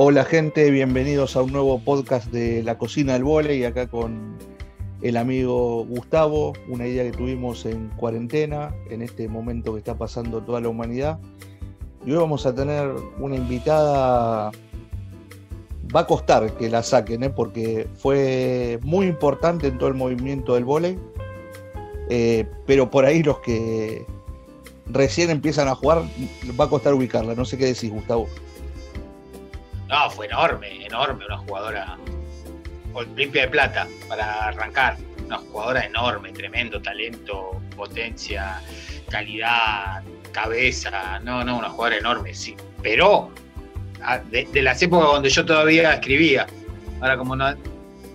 Hola gente, bienvenidos a un nuevo podcast de La Cocina del Vole y acá con el amigo Gustavo, una idea que tuvimos en cuarentena, en este momento que está pasando toda la humanidad. Y hoy vamos a tener una invitada, va a costar que la saquen, ¿eh? porque fue muy importante en todo el movimiento del vóley, eh, pero por ahí los que recién empiezan a jugar, va a costar ubicarla. No sé qué decís, Gustavo. No, fue enorme, enorme, una jugadora Olimpia de Plata para arrancar. Una jugadora enorme, tremendo talento, potencia, calidad, cabeza. No, no, una jugadora enorme, sí. Pero ah, de, las épocas donde yo todavía escribía. Ahora como no,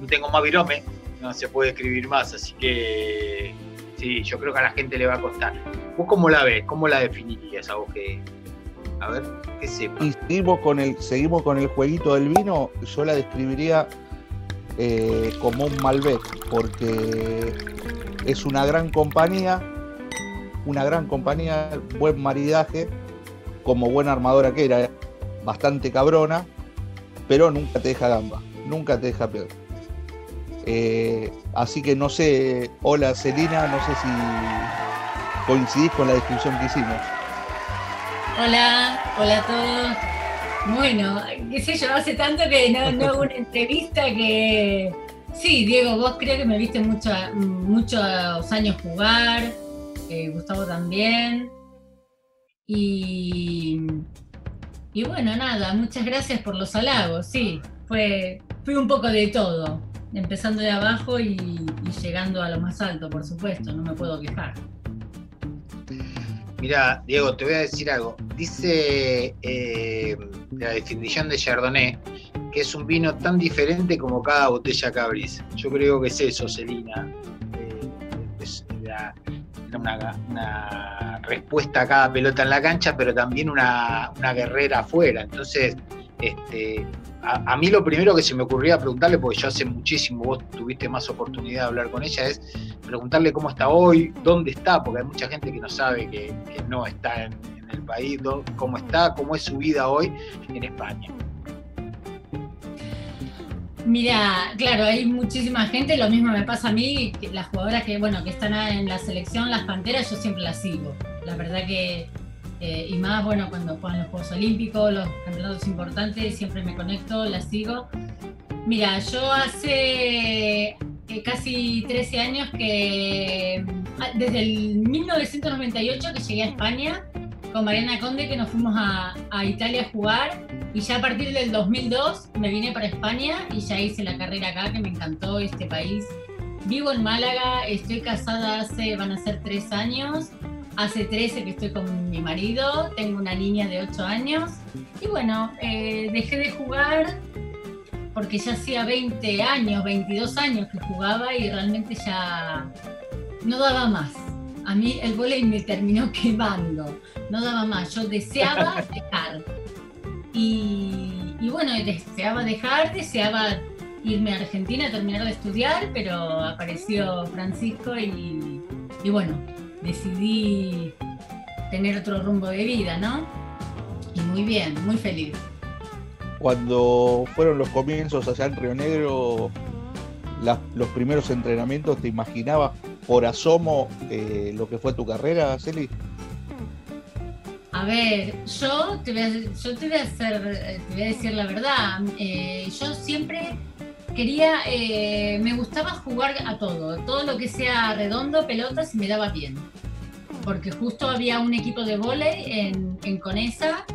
tengo más virome, no se puede escribir más, así que sí, yo creo que a la gente le va a costar. ¿Vos cómo la ves? ¿Cómo la definirías a vos que, a ver, ¿qué sepa? Y seguimos con el, jueguito del vino, yo la describiría eh, como un Malbec, porque es una gran compañía, una gran compañía, buen maridaje, como buena armadora que era, bastante cabrona, pero nunca te deja gamba, nunca te deja peor. Eh, así que no sé, hola Celina, no sé si coincidís con la descripción que hicimos. Hola, hola a todos. Bueno, qué sé yo, hace tanto que no, hago una entrevista que... Sí, Diego, vos creo que me viste mucho, muchos años jugar, eh, Gustavo también. Y, y bueno, nada, muchas gracias por los halagos, sí, fue, fue un poco de todo, empezando de abajo y llegando a lo más alto, por supuesto, no me puedo quejar. Mira, Diego, te voy a decir algo. Dice eh, la definición de Chardonnay que es un vino tan diferente como cada botella Cabris. Yo creo que es eso, Celina. Eh, es una, respuesta a cada pelota en la cancha, pero también una, una guerrera afuera. Entonces, este, a, mí lo primero que se me ocurría preguntarle, porque yo hace muchísimo, vos tuviste más oportunidad de hablar con ella, es preguntarle cómo está hoy, dónde está, porque hay mucha gente que no sabe que, no está en, el país, cómo está, cómo es su vida hoy en España. Mira, claro, hay muchísima gente, lo mismo me pasa a mí, las jugadoras que, bueno, que están en la selección, las Panteras, yo siempre las sigo. La verdad que eh, y más, bueno, cuando juegan los Juegos Olímpicos, los campeonatos importantes, siempre me conecto, las sigo. Mira, yo hace eh, casi 13 años que, ah, desde el 1998 que llegué a España con Mariana Conde, que nos fuimos a, a Italia a jugar, y ya a partir del 2002 me vine para España y ya hice la carrera acá, que me encantó este país. Vivo en Málaga, estoy casada hace, van a ser tres años, Hace 13 que estoy con mi marido, tengo una niña de 8 años y bueno, eh, dejé de jugar porque ya hacía 20 años, 22 años que jugaba y realmente ya no daba más. A mí el volei me terminó quemando, no daba más. Yo deseaba dejar. Y, bueno, deseaba dejar, deseaba irme a Argentina a terminar de estudiar, pero apareció Francisco y, y bueno, decidí tener otro rumbo de vida, ¿no? Y muy bien, muy feliz. Cuando fueron los comienzos allá en Río Negro, los primeros entrenamientos, ¿te imaginabas por asomo eh, lo que fue tu carrera, Celi? A ver, yo te voy a, yo te voy a, hacer, te voy a decir la verdad. Eh, yo siempre quería, eh, me gustaba jugar a todo, todo lo que sea redondo, pelotas, me daba bien. Porque justo había un equipo de vóley en, en Conesa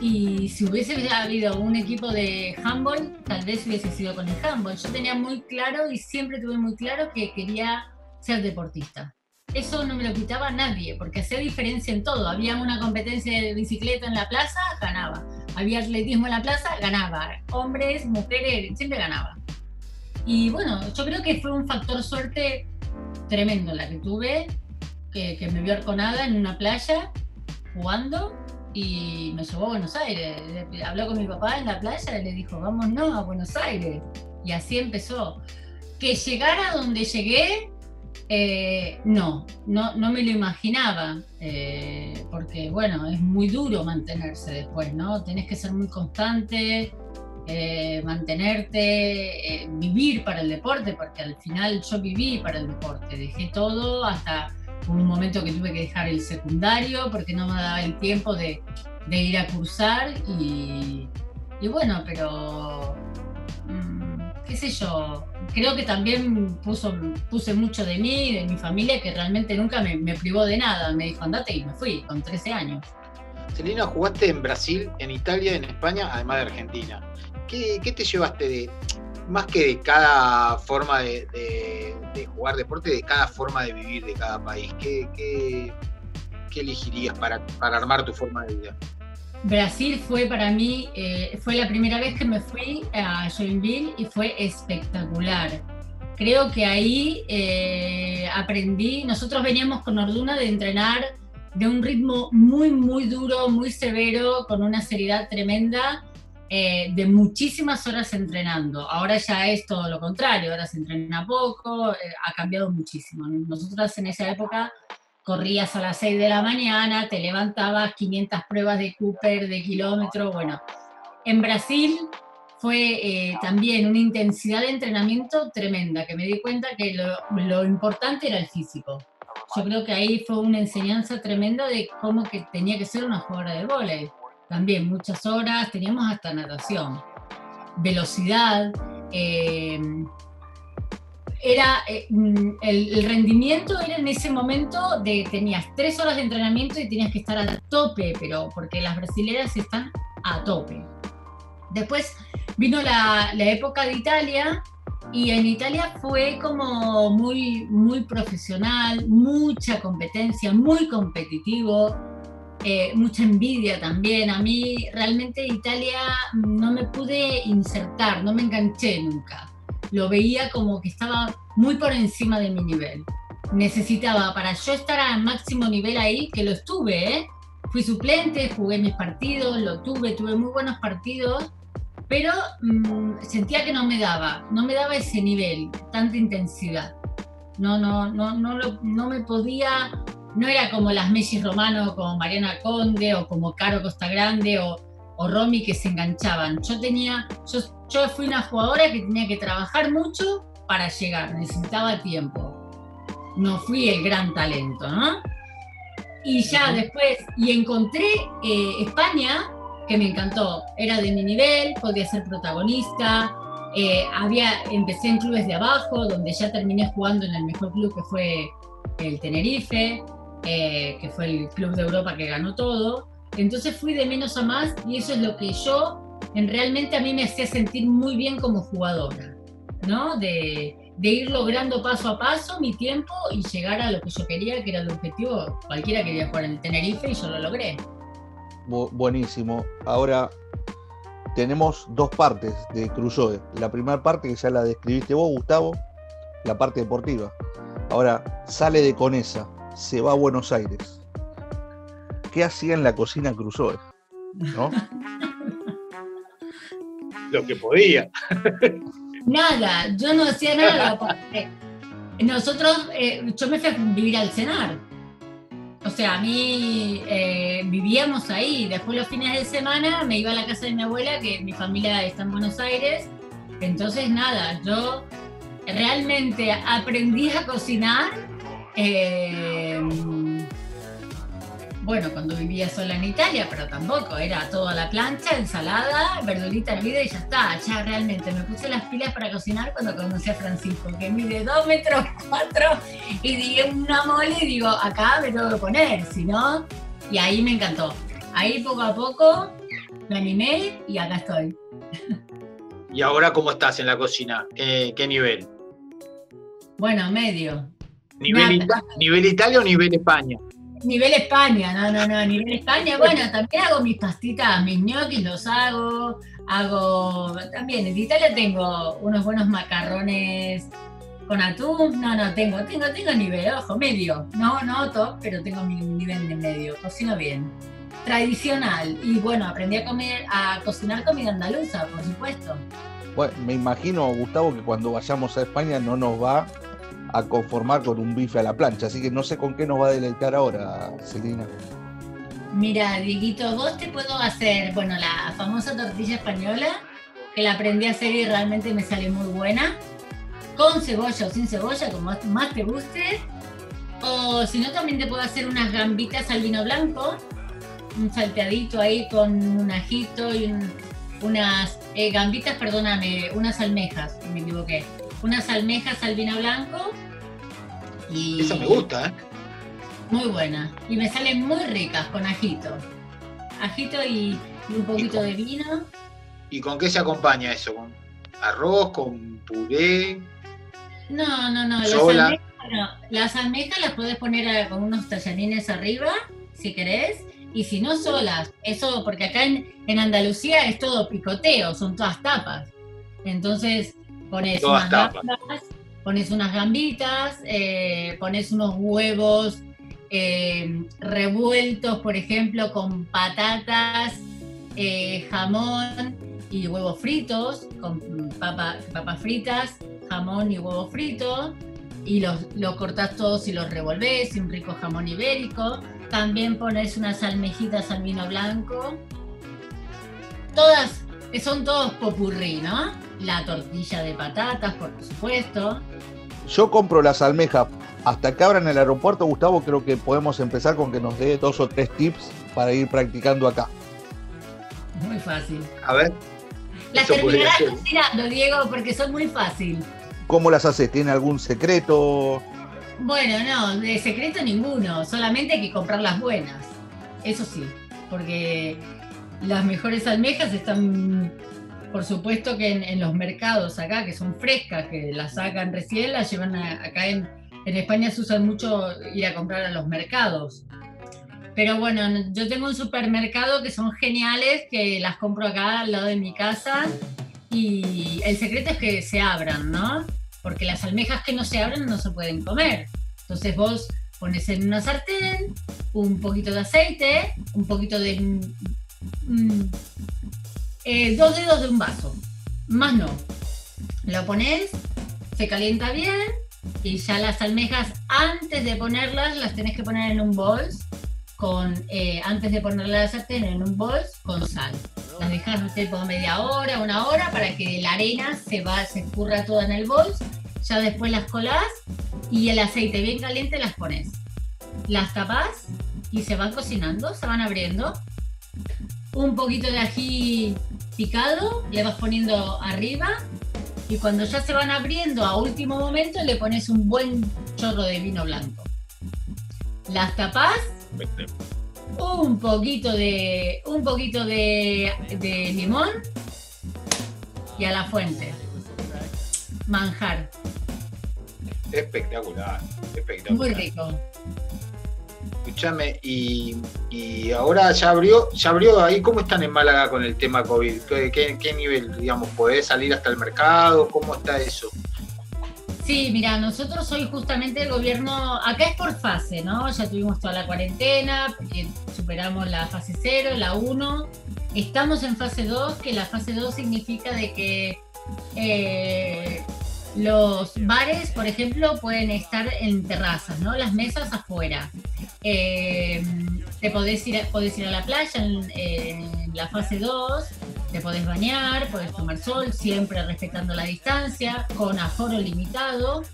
y si hubiese habido un equipo de handball, tal vez hubiese sido con el handball. Yo tenía muy claro y siempre tuve muy claro que quería ser deportista. Eso no me lo quitaba nadie, porque hacía diferencia en todo. Había una competencia de bicicleta en la plaza, ganaba había atletismo en la plaza, ganaba. Hombres, mujeres, siempre ganaba. Y bueno, yo creo que fue un factor suerte tremendo la que tuve, que, me vio arconada en una playa jugando y me llevó a Buenos Aires. Habló con mi papá en la playa y le dijo, vámonos a Buenos Aires. Y así empezó. Que llegara donde llegué, eh, no, no, no me lo imaginaba. Eh, porque bueno, es muy duro mantenerse después, ¿no? Tenés que ser muy constante, eh, mantenerte, eh, vivir para el deporte, porque al final yo viví para el deporte, dejé todo hasta un momento que tuve que dejar el secundario porque no me daba el tiempo de, ir a cursar y, bueno, pero mm, qué sé yo, creo que también puse mucho de mí, de mi familia, que realmente nunca me, me privó de nada, me dijo andate y me fui con 13 años. Celina, jugaste en Brasil, en Italia, en España, además de Argentina. ¿Qué, te llevaste de, más que de cada forma de, jugar deporte, de cada forma de vivir de cada país? ¿Qué, elegirías para, armar tu forma de vida? Brasil fue para mí, eh, fue la primera vez que me fui a Joinville y fue espectacular. Creo que ahí eh, aprendí, nosotros veníamos con Orduna de entrenar de un ritmo muy, muy duro, muy severo, con una seriedad tremenda eh, de muchísimas horas entrenando. Ahora ya es todo lo contrario, ahora se entrena poco, eh, ha cambiado muchísimo. Nosotras en esa época corrías a las 6 de la mañana, te levantabas 500 pruebas de Cooper, de kilómetro, bueno. En Brasil fue eh, también una intensidad de entrenamiento tremenda, que me di cuenta que lo, lo importante era el físico. Yo creo que ahí fue una enseñanza tremenda de cómo que tenía que ser una jugadora de vóley también muchas horas, teníamos hasta natación, velocidad, eh, era eh, mm, el, rendimiento era en ese momento de tenías tres horas de entrenamiento y tenías que estar a tope, pero porque las brasileras están a tope. Después vino la, la época de Italia y en Italia fue como muy, muy profesional, mucha competencia, muy competitivo eh, mucha envidia también. A mí realmente Italia no me pude insertar, no me enganché nunca. Lo veía como que estaba muy por encima de mi nivel. Necesitaba, para yo estar al máximo nivel ahí, que lo estuve, ¿eh? fui suplente, jugué mis partidos, lo tuve, tuve muy buenos partidos, pero mm, sentía que no me daba, no me daba ese nivel, tanta intensidad. No, no, no, no, no me podía no era como las Messi Romano, como Mariana Conde o como Caro Costa Grande o, o Romy que se enganchaban. Yo tenía, yo, yo fui una jugadora que tenía que trabajar mucho para llegar, necesitaba tiempo. No fui el gran talento, ¿no? Y ya después, y encontré eh, España, que me encantó. Era de mi nivel, podía ser protagonista. Eh, había, empecé en clubes de abajo, donde ya terminé jugando en el mejor club que fue el Tenerife. Eh, que fue el Club de Europa que ganó todo. Entonces fui de menos a más y eso es lo que yo, en realmente a mí me hacía sentir muy bien como jugadora, ¿no? De, de ir logrando paso a paso mi tiempo y llegar a lo que yo quería, que era el objetivo. Cualquiera quería jugar en el Tenerife y yo lo logré. Buenísimo. Ahora tenemos dos partes de Crusoe. La primera parte que ya la describiste vos, Gustavo, la parte deportiva. Ahora sale de Conesa se va a Buenos Aires. ¿Qué hacía en la cocina Crusoe? ¿No? Lo que podía. Nada, yo no hacía nada. nosotros, eh, yo me fui a vivir al cenar. O sea, a mí eh, vivíamos ahí. Después los fines de semana me iba a la casa de mi abuela, que mi familia está en Buenos Aires. Entonces, nada, yo realmente aprendí a cocinar eh, bueno, cuando vivía sola en Italia, pero tampoco, era todo a la plancha, ensalada, verdurita hervida y ya está. Ya realmente me puse las pilas para cocinar cuando conocí a Francisco, que mide 2 metros 4 y dije una mole y digo, acá me tengo que poner, si no, y ahí me encantó. Ahí poco a poco me animé y acá estoy. ¿Y ahora cómo estás en la cocina? qué nivel? Bueno, medio. ¿Nivel, Italia o nivel España? Nivel España, no, no, no, nivel España. Bueno, también hago mis pastitas, mis ñoquis los hago. Hago. También en Italia tengo unos buenos macarrones con atún. No, no, tengo, tengo, tengo nivel, ojo, medio. No, no top, pero tengo mi nivel de medio. Cocino bien. Tradicional. Y bueno, aprendí a comer, a cocinar comida andaluza, por supuesto. Bueno, me imagino, Gustavo, que cuando vayamos a España no nos va a conformar con un bife a la plancha. Así que no sé con qué nos va a deleitar ahora, Celina. Mira, Dieguito, vos te puedo hacer, bueno, la famosa tortilla española, que la aprendí a hacer y realmente me sale muy buena, con cebolla o sin cebolla, como más te guste. O si no, también te puedo hacer unas gambitas al vino blanco, un salteadito ahí con un ajito y unas eh, gambitas, perdóname, unas almejas, me equivoqué. Unas almejas al vino blanco. Y... Esa me gusta, ¿eh? Muy buena. Y me salen muy ricas con ajito. Ajito y, un poquito de vino. ¿Y con qué se acompaña eso? ¿Con arroz, con puré? No, no, no. Las almejas, las almejas las puedes poner con unos tallarines arriba, si querés. Y si no solas, eso porque acá en, en Andalucía es todo picoteo, son todas tapas. Entonces pones unas gambas, pones unas gambitas, eh, pones unos huevos eh, revueltos, por ejemplo, con patatas, eh, jamón y huevos fritos, con papas fritas, jamón y huevo frito, y los, los cortás todos y los revolvés, y un rico jamón ibérico. También pones unas almejitas al vino blanco. Todas, son todos popurrí, ¿no? La tortilla de patatas, por supuesto. Yo compro las almejas hasta que abran el aeropuerto, Gustavo, creo que podemos empezar con que nos dé dos o tres tips para ir practicando acá. Muy fácil. A ver. Las terminarás cocinando, Diego, porque son muy fácil. ¿Cómo las haces? ¿Tiene algún secreto? Bueno, no, de secreto ninguno, solamente hay que comprar las buenas. Eso sí, porque las mejores almejas están, por supuesto que en, los mercados acá, que son frescas, que las sacan recién, las llevan acá en, en España se usa mucho ir a comprar a los mercados. Pero bueno, yo tengo un supermercado que son geniales, que las compro acá al lado de mi casa. Y el secreto es que se abran, ¿no? Porque las almejas que no se abren no se pueden comer. Entonces vos pones en una sartén un poquito de aceite, un poquito de... Mm, eh, dos dedos de un vaso, más no. Lo pones, se calienta bien y ya las almejas, antes de ponerlas, las tenés que poner en un bol con, eh, antes de ponerlas la sartén, en un bol con sal. Las dejas tipo media hora, una hora, para que la arena se va, se escurra toda en el bol. Ya después las colás y el aceite bien caliente las pones. Las tapas y se van cocinando, se van abriendo. Un poquito de ají picado le vas poniendo arriba y cuando ya se van abriendo a último momento le pones un buen chorro de vino blanco. Las tapas, un poquito de un poquito de, de limón y a la fuente. Manjar. Espectacular, espectacular. Muy rico. Escúchame, y, ahora ya abrió, ya abrió ahí, ¿cómo están en Málaga con el tema COVID? ¿Qué, nivel, digamos, podés salir hasta el mercado? ¿Cómo está eso? Sí, mira, nosotros hoy justamente el gobierno, acá es por fase, ¿no? Ya tuvimos toda la cuarentena, eh, superamos la fase 0, la 1, estamos en fase 2, que la fase 2 significa de que eh, los bares, por ejemplo, pueden estar en terrazas, ¿no? Las mesas afuera. Eh, te podés ir, a, podés ir a la playa en, la fase 2, te podés bañar, podés tomar sol, siempre respetando la distancia, con aforo limitado.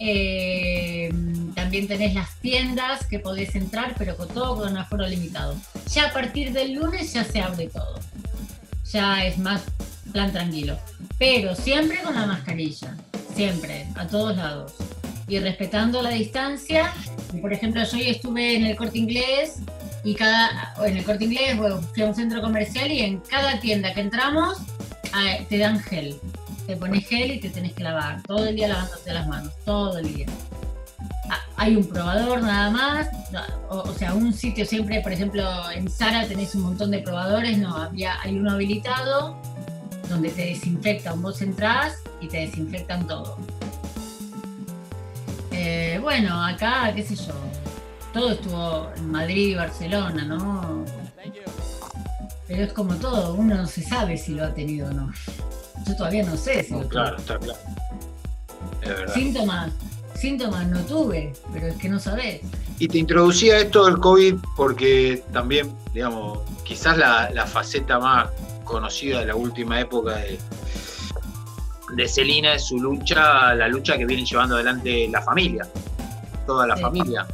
Eh, también tenés las tiendas que podés entrar, pero con todo con aforo limitado. Ya a partir del lunes ya se abre todo. Ya es más plan tranquilo. Pero siempre con la mascarilla siempre, a todos lados. Y respetando la distancia, por ejemplo, yo hoy estuve en el corte inglés y cada, en el corte inglés, bueno, fui a un centro comercial y en cada tienda que entramos ah, te dan gel. Te pones gel y te tenés que lavar, todo el día lavándote las manos, todo el día. Ah, hay un probador nada más, o, sea, un sitio siempre, por ejemplo, en Sara tenés un montón de probadores, no, había, hay uno habilitado donde te desinfectan, vos entrás y te desinfectan todo. Eh, bueno, acá, qué sé yo, todo estuvo en Madrid y Barcelona, ¿no? Pero es como todo, uno no se sabe si lo ha tenido o no. Yo todavía no sé si Claro, está claro. Síntomas. Síntomas no tuve, pero es que no sabés. Y te introducía esto del COVID porque también, digamos, quizás la, faceta más conocida de la última época de, de Celina es su lucha, la lucha que viene llevando adelante la familia, toda la familia.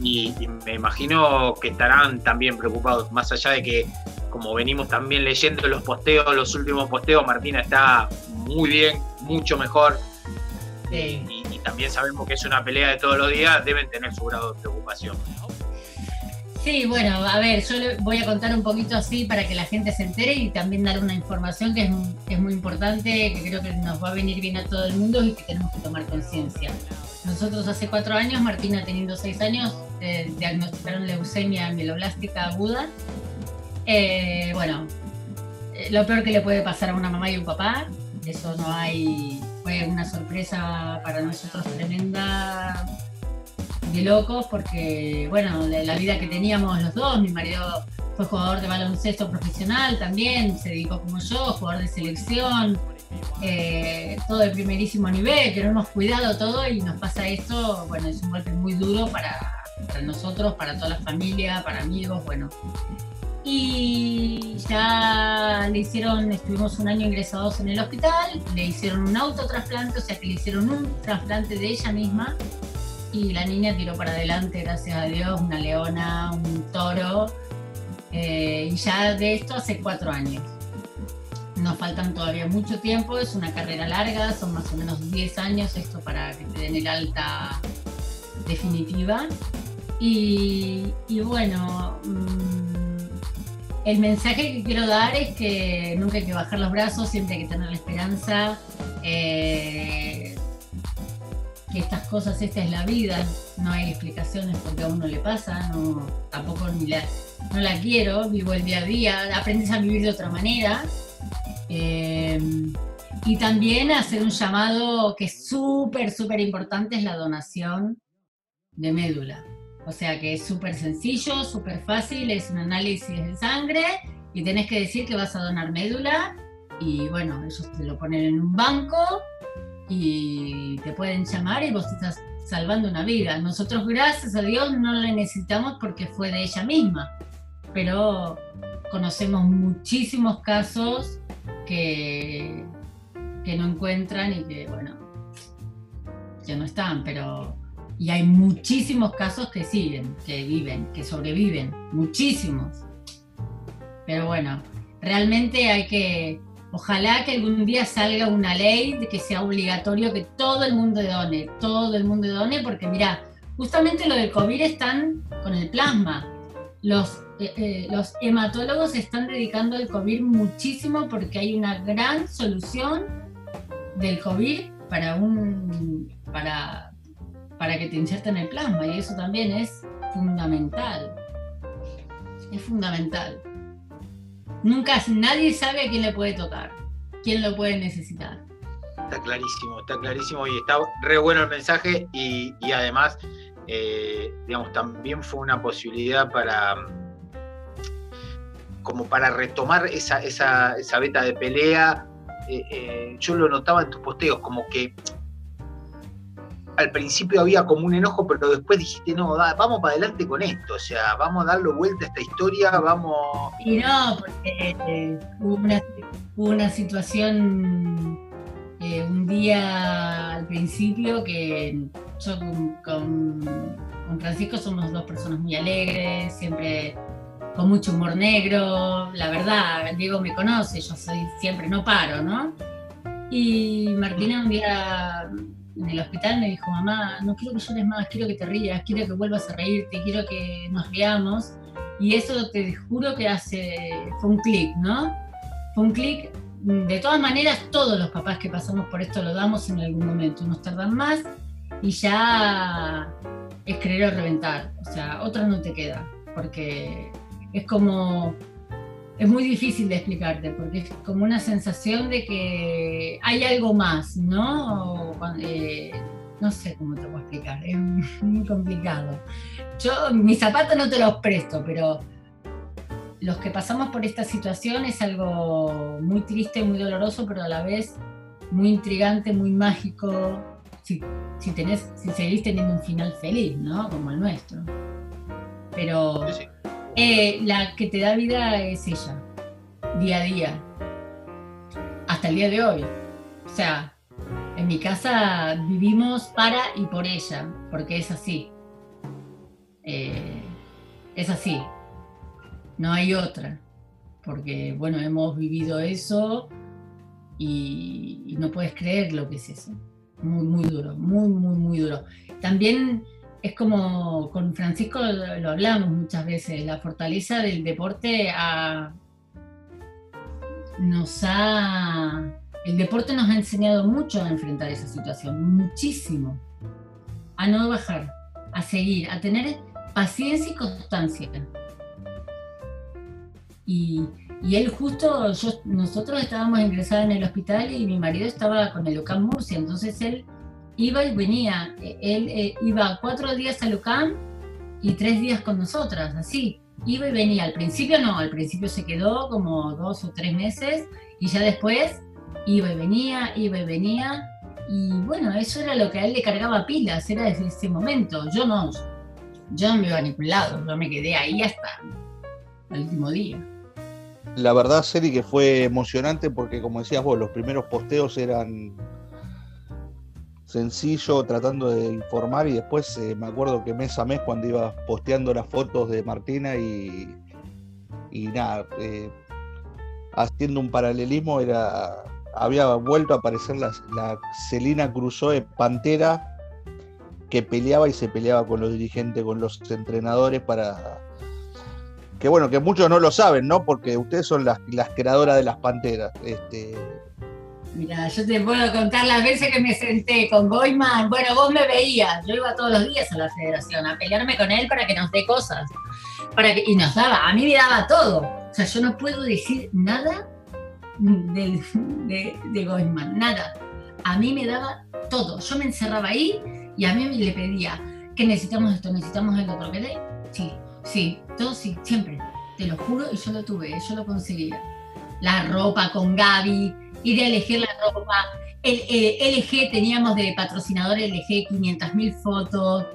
Y, y, me imagino que estarán también preocupados, más allá de que, como venimos también leyendo los posteos, los últimos posteos, Martina está muy bien, mucho mejor. Y, también sabemos que es una pelea de todos los días, deben tener su grado de preocupación. Sí, bueno, a ver, yo voy a contar un poquito así para que la gente se entere y también dar una información que es, muy importante, que creo que nos va a venir bien a todo el mundo y que tenemos que tomar conciencia. Nosotros hace cuatro años, Martina teniendo seis años, eh, diagnosticaron leucemia mieloblástica aguda. Eh, bueno, eh, lo peor que le puede pasar a una mamá y un papá, eso no hay, fue una sorpresa para nosotros tremenda de locos porque, bueno, la, vida que teníamos los dos, mi marido fue jugador de baloncesto profesional también, se dedicó como yo, jugador de selección, eh, todo de primerísimo nivel, que no hemos cuidado todo y nos pasa esto, bueno, es un golpe muy duro para, para nosotros, para toda la familia, para amigos, bueno, y ya le hicieron, estuvimos un año ingresados en el hospital, le hicieron un autotrasplante, o sea que le hicieron un trasplante de ella misma y la niña tiró para adelante, gracias a Dios, una leona, un toro, eh, y ya de esto hace cuatro años. Nos faltan todavía mucho tiempo, es una carrera larga, son más o menos 10 años esto para que te den el alta definitiva. Y, bueno, mm, el mensaje que quiero dar es que nunca hay que bajar los brazos, siempre hay que tener la esperanza. Eh, que estas cosas, esta es la vida, no hay explicaciones porque a uno le pasa, no, tampoco ni la, no la quiero, vivo el día a día, aprendes a vivir de otra manera. Eh, y también hacer un llamado que es súper, súper importante, es la donación de médula. O sea que es súper sencillo, súper fácil, es un análisis de sangre y tenés que decir que vas a donar médula y bueno, ellos te lo ponen en un banco y te pueden llamar y vos estás salvando una vida. Nosotros gracias a Dios no la necesitamos porque fue de ella misma, pero conocemos muchísimos casos que, que no encuentran y que bueno, ya no están, pero y hay muchísimos casos que siguen, que viven, que sobreviven, muchísimos. Pero bueno, realmente hay que, ojalá que algún día salga una ley de que sea obligatorio que todo el mundo done, todo el mundo done, porque mira, justamente lo del COVID están con el plasma. Los, eh, eh, los hematólogos están dedicando al COVID muchísimo porque hay una gran solución del COVID para un para para que te inserten el plasma y eso también es fundamental. Es fundamental. Nunca nadie sabe a quién le puede tocar, quién lo puede necesitar. Está clarísimo, está clarísimo y está re bueno el mensaje y, además, eh, digamos, también fue una posibilidad para como para retomar esa, esa, esa beta de pelea. Eh, eh, yo lo notaba en tus posteos, como que al principio había como un enojo, pero después dijiste, no, vamos para adelante con esto, o sea, vamos a darle vuelta a esta historia, vamos... Y no, porque eh, hubo, una, situación eh, un día al principio que yo con, Francisco somos dos personas muy alegres, siempre con mucho humor negro, la verdad, Diego me conoce, yo soy siempre, no paro, ¿no? Y Martina un día en el hospital me dijo, mamá, no quiero que llores más, quiero que te rías, quiero que vuelvas a reírte, quiero que nos riamos. Y eso te juro que hace, fue un clic, ¿no? Fue un clic. De todas maneras, todos los papás que pasamos por esto lo damos en algún momento. Unos tardan más y ya es o reventar. O sea, otra no te queda. Porque es como es muy difícil de explicarte porque es como una sensación de que hay algo más, ¿no? Eh, no sé cómo te puedo explicar, es muy complicado. Yo mis zapatos no te los presto, pero los que pasamos por esta situación es algo muy triste, muy doloroso, pero a la vez muy intrigante, muy mágico. si, si, tenés, si seguís teniendo un final feliz, ¿no? Como el nuestro. Pero eh, la que te da vida es ella, día a día, hasta el día de hoy. O sea, en mi casa vivimos para y por ella, porque es así. Eh, es así. No hay otra. Porque, bueno, hemos vivido eso y, no puedes creer lo que es eso. Muy, muy duro, muy, muy, muy duro. También es como con Francisco lo, hablamos muchas veces, la fortaleza del deporte nos ha... El deporte nos ha enseñado mucho a enfrentar esa situación, muchísimo. A no bajar, a seguir, a tener paciencia y constancia. Y, y él justo, nosotros estábamos ingresados en el hospital y mi marido estaba con el UCAM Murcia, entonces él iba y venía. Él eh, iba cuatro días al UCAM y tres días con nosotras, así. Iba y venía. Al principio no, al principio se quedó como dos o tres meses y ya después iba y venía, iba y venía. Y bueno, eso era lo que a él le cargaba pilas, era desde ese momento. Yo no, yo no me iba a ningún yo me quedé ahí hasta el último día la verdad, Seri, que fue emocionante porque, como decías vos, los primeros posteos eran sencillo, tratando de informar y después eh, me acuerdo que mes a mes cuando iba posteando las fotos de Martina y, y nada, eh, haciendo un paralelismo, era había vuelto a aparecer la, la Celina Crusoe Pantera que peleaba y se peleaba con los dirigentes, con los entrenadores para que bueno, que muchos no lo saben, ¿no? Porque ustedes son las, las creadoras de las panteras. Este... Mira, yo te puedo contar las veces que me senté con Goyman. Bueno, vos me veías, yo iba todos los días a la federación a pelearme con él para que nos dé cosas. Para que, y nos daba, a mí me daba todo. O sea, yo no puedo decir nada de, de, de nada. A mí me daba todo. Yo me encerraba ahí y a mí me le pedía que necesitamos esto, necesitamos el otro. ¿Qué Sí, Sí, todo sí, siempre. Te lo juro y yo lo tuve, yo lo conseguía. La ropa con Gaby, ir a elegir la ropa. El, LG, teníamos de patrocinador LG 500.000 fotos.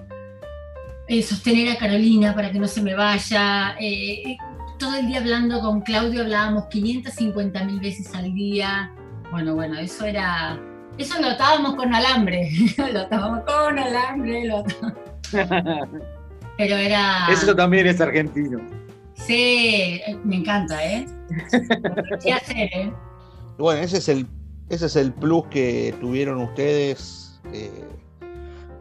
Eh, sostener a Carolina para que no se me vaya. Eh, eh, todo el día hablando con Claudio, hablábamos 550.000 veces al día. Bueno, bueno, eso era. Eso lo atábamos con alambre. lo atábamos con alambre. Lo Pero era. Eso también es argentino. Sí, me encanta, ¿eh? ¿eh? Bueno, ese es el, ese es el plus que tuvieron ustedes eh,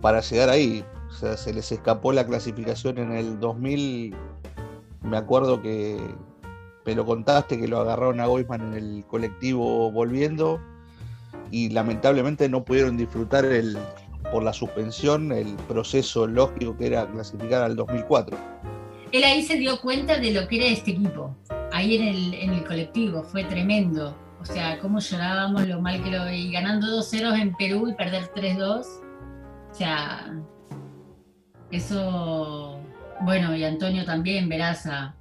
para llegar ahí. O sea, se les escapó la clasificación en el 2000. Me acuerdo que me lo contaste que lo agarraron a Goisman en el colectivo volviendo y lamentablemente no pudieron disfrutar el, por la suspensión el proceso lógico que era clasificar al 2004. Él ahí se dio cuenta de lo que era este equipo, ahí en el, en el colectivo, fue tremendo. O sea, cómo llorábamos, lo mal que lo y ganando 2-0 en Perú y perder 3-2. O sea, eso, bueno, y Antonio también, Veraza,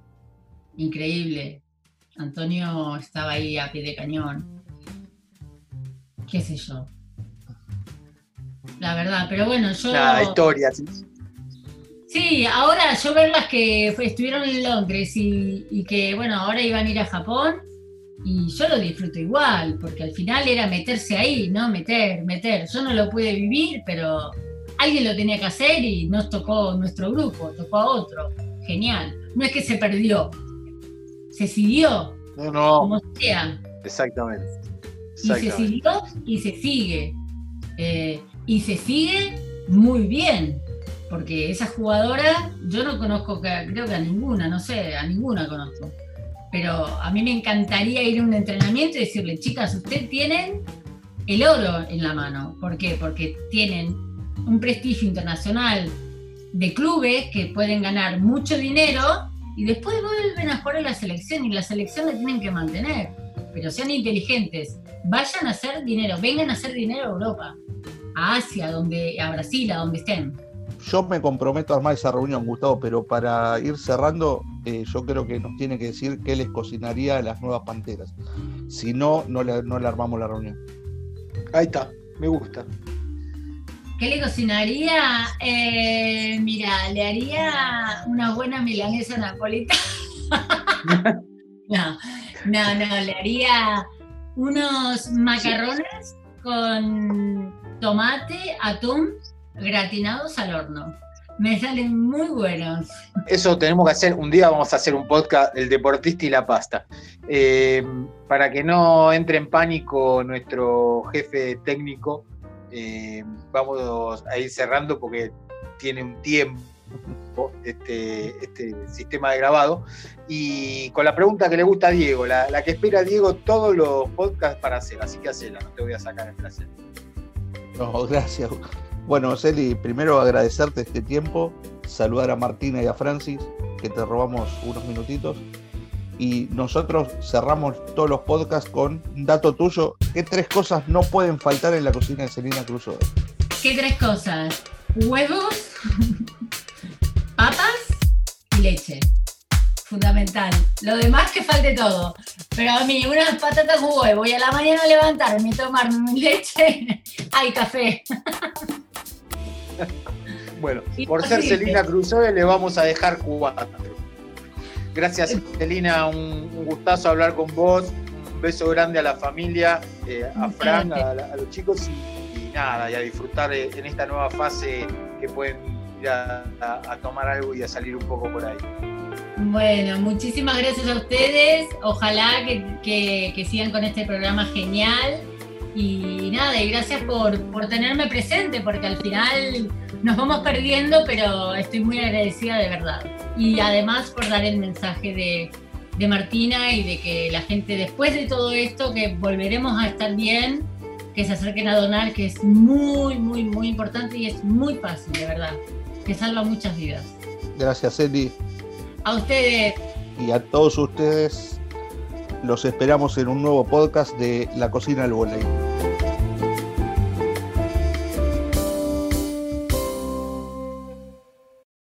increíble. Antonio estaba ahí a pie de cañón. Qué sé yo la verdad. Pero bueno, yo. La historia, sí. Sí, ahora yo ver las que estuvieron en Londres y, que, bueno, ahora iban a ir a Japón y yo lo disfruto igual, porque al final era meterse ahí, ¿no? Meter, meter. Yo no lo pude vivir, pero alguien lo tenía que hacer y nos tocó nuestro grupo, tocó a otro. Genial. No es que se perdió, se siguió. No, no. Como sea. Exactamente. Y se siguió y se sigue. Eh, y se sigue muy bien, porque esa jugadora, yo no conozco, creo que a ninguna, no sé, a ninguna conozco. Pero a mí me encantaría ir a un entrenamiento y decirle, chicas, ustedes tienen el oro en la mano. ¿Por qué? Porque tienen un prestigio internacional de clubes que pueden ganar mucho dinero y después vuelven a jugar en la selección y la selección la tienen que mantener. Pero sean inteligentes, vayan a hacer dinero, vengan a hacer dinero a Europa a Asia, donde, a Brasil, a donde estén. Yo me comprometo a armar esa reunión, Gustavo, pero para ir cerrando, eh, yo creo que nos tiene que decir qué les cocinaría a las nuevas panteras. Si no, no le, no le armamos la reunión. Ahí está, me gusta. ¿Qué le cocinaría? Eh, mira, le haría una buena milanesa napolitana. no, no, no, le haría unos macarrones con tomate, atún, gratinados al horno. Me salen muy buenos. Eso tenemos que hacer. Un día vamos a hacer un podcast, El deportista y la pasta. Eh, para que no entre en pánico nuestro jefe técnico, eh, vamos a ir cerrando porque tiene un tiempo este, este sistema de grabado. Y con la pregunta que le gusta a Diego, la, que espera Diego todos los podcasts para hacer. Así que hacela, no te voy a sacar el placer. No, gracias. Bueno, Celi, primero agradecerte este tiempo, saludar a Martina y a Francis, que te robamos unos minutitos. Y nosotros cerramos todos los podcasts con un dato tuyo. ¿Qué tres cosas no pueden faltar en la cocina de Celina Crusoe? ¿Qué tres cosas? Huevos, papas y leche. Fundamental. Lo demás que falte todo. Pero a mí, unas patatas con huevo y a la mañana levantarme y tomarme mi leche, hay café. bueno, por ser Celina Crusoe le vamos a dejar cuatro. Gracias, Celina, un, gustazo hablar con vos. Un beso grande a la familia, eh, a Fran, a, los chicos y, nada, y a disfrutar en esta nueva fase que pueden ir a tomar algo y a salir un poco por ahí. Bueno, muchísimas gracias a ustedes. Ojalá que, sigan con este programa genial. Y nada, y gracias por, tenerme presente, porque al final nos vamos perdiendo, pero estoy muy agradecida de verdad. Y además por dar el mensaje de, de Martina y de que la gente después de todo esto, que volveremos a estar bien, que se acerquen a donar, que es muy, muy, muy importante y es muy fácil, de verdad, que salva muchas vidas. Gracias, Eli. A ustedes. Y a todos ustedes los esperamos en un nuevo podcast de La Cocina del Voley.